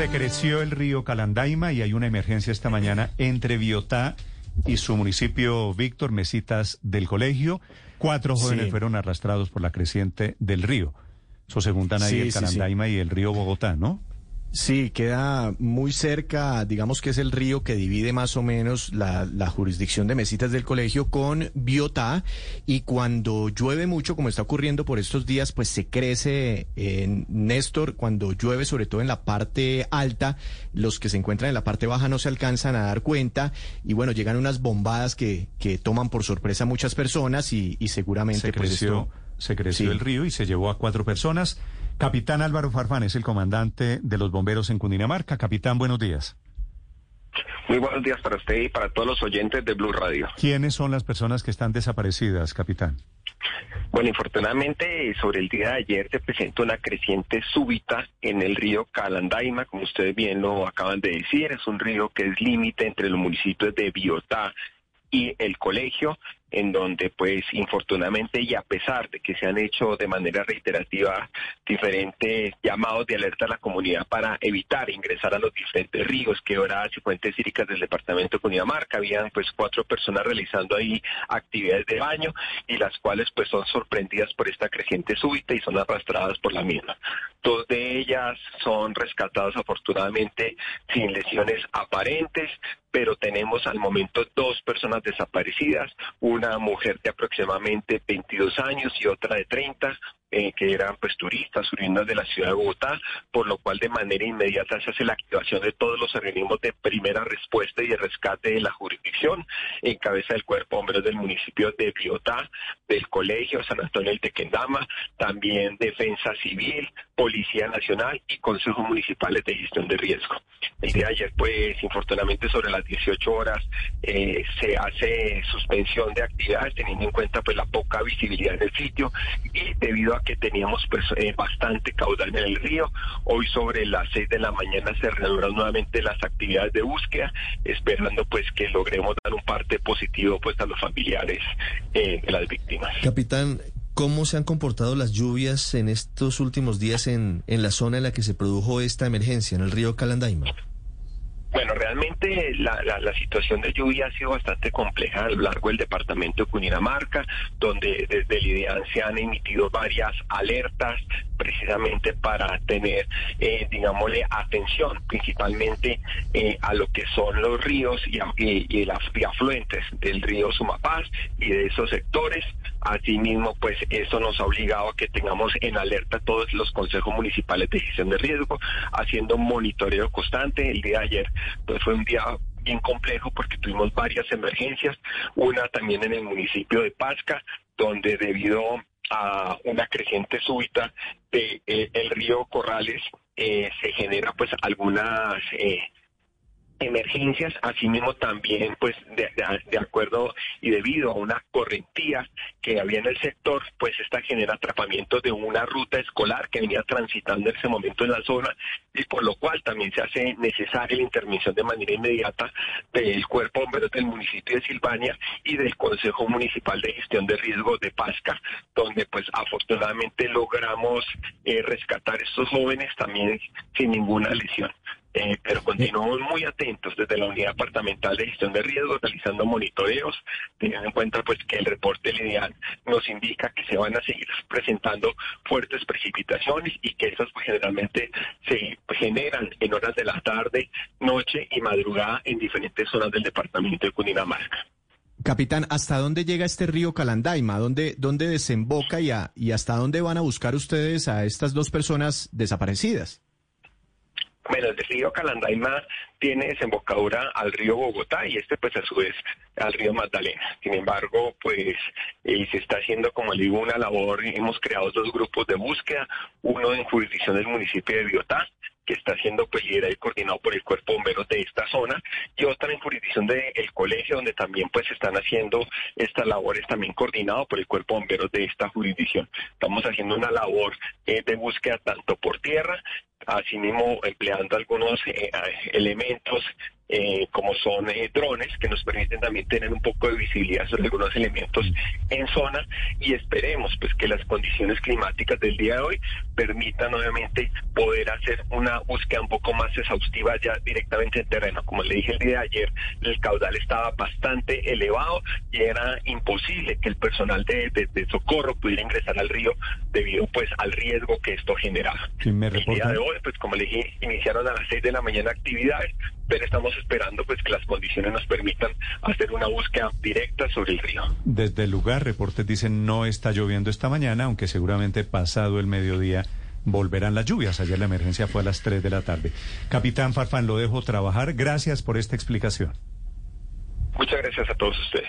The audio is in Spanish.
Se creció el río Calandaima y hay una emergencia esta mañana entre Biotá y su municipio Víctor Mesitas del Colegio. Cuatro jóvenes Sí. fueron arrastrados por la creciente del río. Eso se juntan ahí Sí, el sí. Calandaima y el río Bogotá, ¿no? Sí, queda muy cerca, digamos que es el río que divide más o menos la, la jurisdicción de Mesitas del Colegio con Biotá y cuando llueve mucho, como está ocurriendo por estos días, pues se crece en Néstor, cuando llueve sobre todo en la parte alta, los que se encuentran en la parte baja no se alcanzan a dar cuenta y bueno, llegan unas bombadas que, que toman por sorpresa a muchas personas y, y seguramente Se pues creció, esto... se creció Sí. el río y se llevó a cuatro personas. Capitán Álvaro Farfán es el comandante de los bomberos en Cundinamarca. Capitán, buenos días. Muy buenos días para usted y para todos los oyentes de Blue Radio. ¿Quiénes son las personas que están desaparecidas, capitán? Bueno, infortunadamente sobre el día de ayer se presentó una creciente súbita en el río Calandaima, como ustedes bien lo acaban de decir, es un río que es límite entre los municipios de Biotá y el colegio, en donde pues infortunadamente y a pesar de que se han hecho de manera reiterativa diferentes llamados de alerta a la comunidad para evitar ingresar a los diferentes ríos, quebradas y fuentes hídricas del departamento de Cundinamarca, habían pues cuatro personas realizando ahí actividades de baño y las cuales pues son sorprendidas por esta creciente súbita y son arrastradas por la misma. Dos de ellas son rescatadas afortunadamente sin lesiones aparentes, pero tenemos al momento dos personas desaparecidas, mujer de aproximadamente 22 años y otra de 30, eh, que eran pues turistas oriundas de la ciudad de Bogotá, por lo cual de manera inmediata se hace la activación de todos los organismos de primera respuesta y de rescate de la jurisdicción, en cabeza del cuerpo de bomberos del municipio de Biotá, del colegio San Antonio del Tequendama, también Defensa Civil, Policía Nacional y Consejos Municipales de Gestión de Riesgo. El día de ayer, pues, infortunadamente sobre las 18 horas eh, se hace suspensión de actividades teniendo en cuenta pues la poca visibilidad en el sitio y debido a que teníamos pues eh, bastante caudal en el río, hoy sobre las 6 de la mañana se reanudan nuevamente las actividades de búsqueda, esperando pues que logremos dar un parte positivo pues a los familiares eh, de las víctimas. Capitán, ¿cómo se han comportado las lluvias en estos últimos días en, en la zona en la que se produjo esta emergencia, en el río Calandaima? Bueno, realmente la, la, situación de lluvia ha sido bastante compleja a lo largo del departamento de Cundinamarca, donde desde el IDEAN se han emitido varias alertas precisamente para tener, eh, digámosle, atención principalmente eh, a lo que son los ríos y, y las y afluentes del río Sumapaz y de esos sectores. Asimismo, pues eso nos ha obligado a que tengamos en alerta todos los consejos municipales de gestión de riesgo, haciendo monitoreo constante. El día de ayer pues fue un día bien complejo porque tuvimos varias emergencias, una también en el municipio de Pasca, donde debido a una creciente súbita de eh, el río Corrales eh, se genera pues algunas eh, emergencias, asimismo también pues de, acuerdo y debido a una correntía que había en el sector, pues esta genera atrapamiento de una ruta escolar que venía transitando en ese momento en la zona y por lo cual también se hace necesaria la intervención de manera inmediata del cuerpo bomberos del municipio de Silvania y del Consejo Municipal de Gestión de Riesgo de Pasca, donde pues afortunadamente logramos eh, rescatar estos jóvenes también sin ninguna lesión. Eh, pero continuamos muy atentos desde la unidad departamental de gestión de riesgos, realizando monitoreos, teniendo en cuenta pues que el reporte lineal nos indica que se van a seguir presentando fuertes precipitaciones y que esas pues, generalmente se generan en horas de la tarde, noche y madrugada en diferentes zonas del departamento de Cundinamarca. Capitán, ¿hasta dónde llega este río Calandaima? ¿Dónde, dónde desemboca y, a- y hasta dónde van a buscar ustedes a estas dos personas desaparecidas? Bueno, el río Calandaima tiene desembocadura al río Bogotá y este pues a su vez al río Magdalena. Sin embargo, pues eh, se está haciendo como le digo una labor, hemos creado dos grupos de búsqueda, uno en jurisdicción del municipio de Biotá, que está siendo pues y coordinado por el cuerpo de bomberos de esta zona y otra en jurisdicción del colegio donde también pues están haciendo estas labores también coordinado por el cuerpo de bomberos de esta jurisdicción. Estamos haciendo una labor eh, de búsqueda tanto por tierra asimismo empleando algunos eh, elementos eh, como son eh, drones que nos permiten también tener un poco de visibilidad sobre algunos elementos en zona y esperemos pues que las condiciones climáticas del día de hoy permitan obviamente poder hacer una búsqueda un poco más exhaustiva ya directamente en terreno. Como le dije el día de ayer, el caudal estaba bastante elevado y era imposible que el personal de, socorro pudiera ingresar al río debido pues al riesgo que esto generaba. el día de hoy, pues como le dije, iniciaron a las 6 de la mañana actividades, pero estamos esperando pues que las condiciones nos permitan hacer una búsqueda directa sobre el río. Desde el lugar, reportes dicen no está lloviendo esta mañana, aunque seguramente pasado el mediodía volverán las lluvias. Ayer la emergencia fue a las 3 de la tarde. Capitán Farfán, lo dejo trabajar. Gracias por esta explicación. Muchas gracias a todos ustedes.